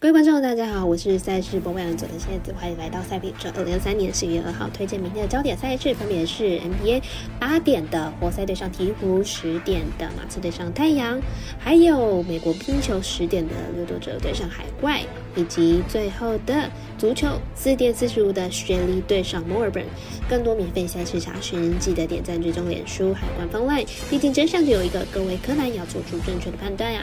各位观众，大家好，我是赛事播报员佐藤蝎子，欢迎来到赛评者。二零二三年十月二号推荐明天的焦点赛事，分别是 NBA 八点的活塞对上鹈鹕，十点的马刺对上太阳，还有美国冰球十点的掠夺者对上海怪，以及最后的足球四点四十五的雪梨对上墨尔本。更多免费赛事查询，记得点赞、追踪脸书还有官方类毕竟真相只有一个，各位柯南也要做出正确的判断呀。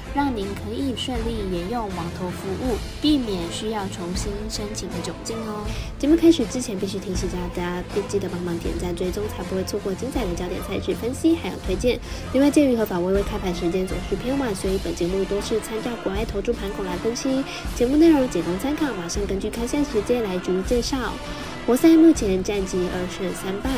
让您可以顺利沿用网投服务，避免需要重新申请的窘境哦。节目开始之前，必须提醒大家，别记得帮忙点赞追踪，才不会错过精彩的焦点赛事分析还有推荐。另外，鉴于合法微微开盘时间总是偏晚，所以本节目都是参照国外投注盘口来分析，节目内容仅供参考，马上根据开赛时间来逐一介绍。活塞目前战绩二胜三败，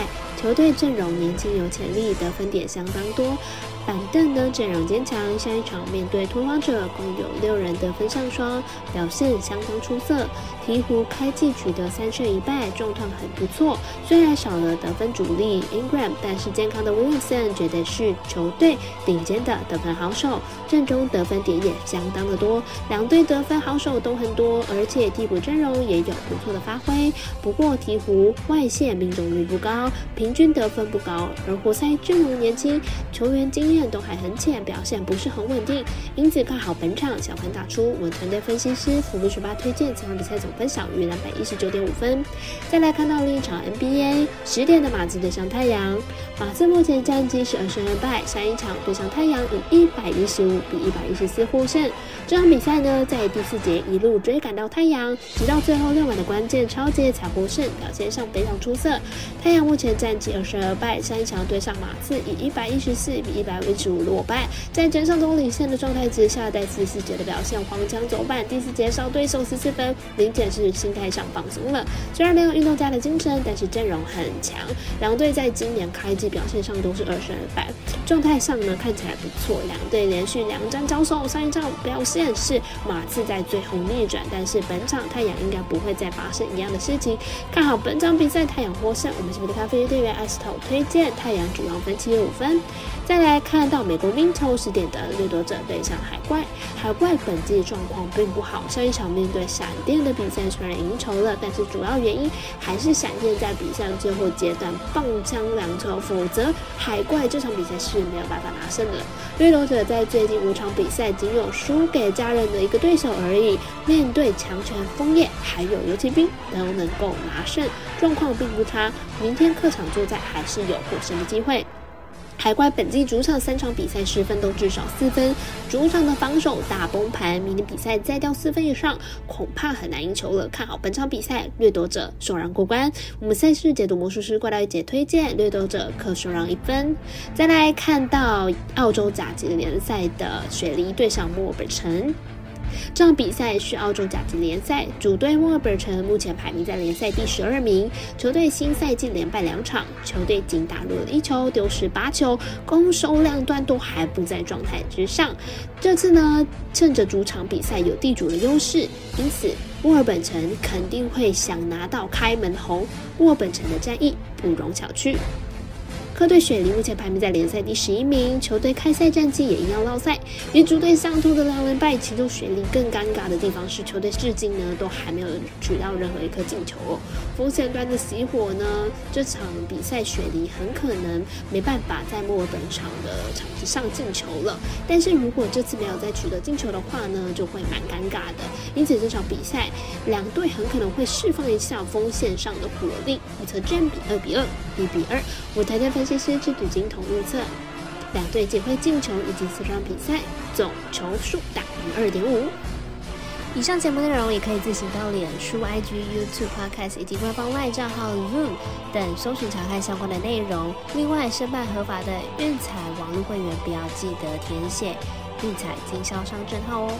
球队阵容年轻有潜力，得分点相当多。板凳呢阵容坚强，下一场面对拓荒者，共有六人得分上双，表现相当出色。鹈鹕开季取得三胜一败，状况很不错。虽然少了得分主力 Ingram，但是健康的 Wilson 绝对是球队顶尖的得分好手，阵中得分点也相当的多。两队得分好手都很多，而且替补阵容也有不错的发挥。不过鹈鹕外线命中率不高，平均得分不高，而活塞阵容年轻，球员经验都还很浅，表现不是很稳定。因此看好本场小盘打出。我团队分析师福禄十八推荐这场比赛总。分小于两百一十九点五分。再来看到另一场 NBA 十点的马刺对上太阳，马刺目前战绩是二胜二败，上一场对上太阳以一百一十五比一百一十四获胜。这场比赛呢，在第四节一路追赶到太阳，直到最后六晚的关键超节才获胜，表现上非常出色。太阳目前战绩二胜二败，上一场对上马刺以一百一十四比一百一十五落败。在全场中领先的状态之下，在第四节的表现黄腔走板，第四节少对手十四分，明显。是心态上放松了，虽然没有运动家的精神，但是阵容很强。两队在今年开季表现上都是二胜二败，状态上呢看起来不错。两队连续两战交手，上一场表现是马刺在最后逆转，但是本场太阳应该不会再发生一样的事情。看好本场比赛太阳获胜。我们是不的咖啡队员艾斯头推荐太阳主要分七十五分。再来看看到美国冰球十点的掠夺者对上海怪，海怪本季状况并不好，上一场面对闪电的比赛。虽然赢球了，但是主要原因还是闪电在比赛最后阶段棒枪两球，否则海怪这场比赛是没有办法拿胜的。掠夺者在最近五场比赛仅有输给家人的一个对手而已，面对强权枫叶还有游骑兵都能够拿胜，状况并不差。明天客场作战还是有获胜的机会。海怪本季主场三场比赛失分都至少四分，主场的防守大崩盘，明天比赛再掉四分以上，恐怕很难赢球了。看好本场比赛，掠夺者首让过关。我们赛事解读魔术师怪盗一姐推荐掠夺者可首让一分。再来看到澳洲甲级联赛的雪梨对上墨尔本城。这场比赛是澳洲甲级联赛，主队墨尔本城目前排名在联赛第十二名。球队新赛季连败两场，球队仅打入了一球，丢失八球，攻守两端都还不在状态之上。这次呢，趁着主场比赛有地主的优势，因此墨尔本城肯定会想拿到开门红。墨尔本城的战役不容小觑。客队雪梨目前排名在联赛第十一名，球队开赛战绩也一样落赛，与主队相同的两连败。其中雪梨更尴尬的地方是，球队至今呢都还没有取到任何一颗进球哦。锋线端的熄火呢，这场比赛雪梨很可能没办法在墨尔本场的场子上进球了。但是如果这次没有再取得进球的话呢，就会蛮尴尬的。因此这场比赛两队很可能会释放一下锋线上的火力，预测战比二比二，一比二。我台台分。这些制度金童预测，两队仅会进球以及四场比赛总球数大于二点五。以上节目内容也可以自行到脸书、IG、YouTube、Podcast 以及官方外账号 Zoom 等搜寻查看相关的内容。另外，申办合法的运彩网络会员，不要记得填写运彩经销商证号哦。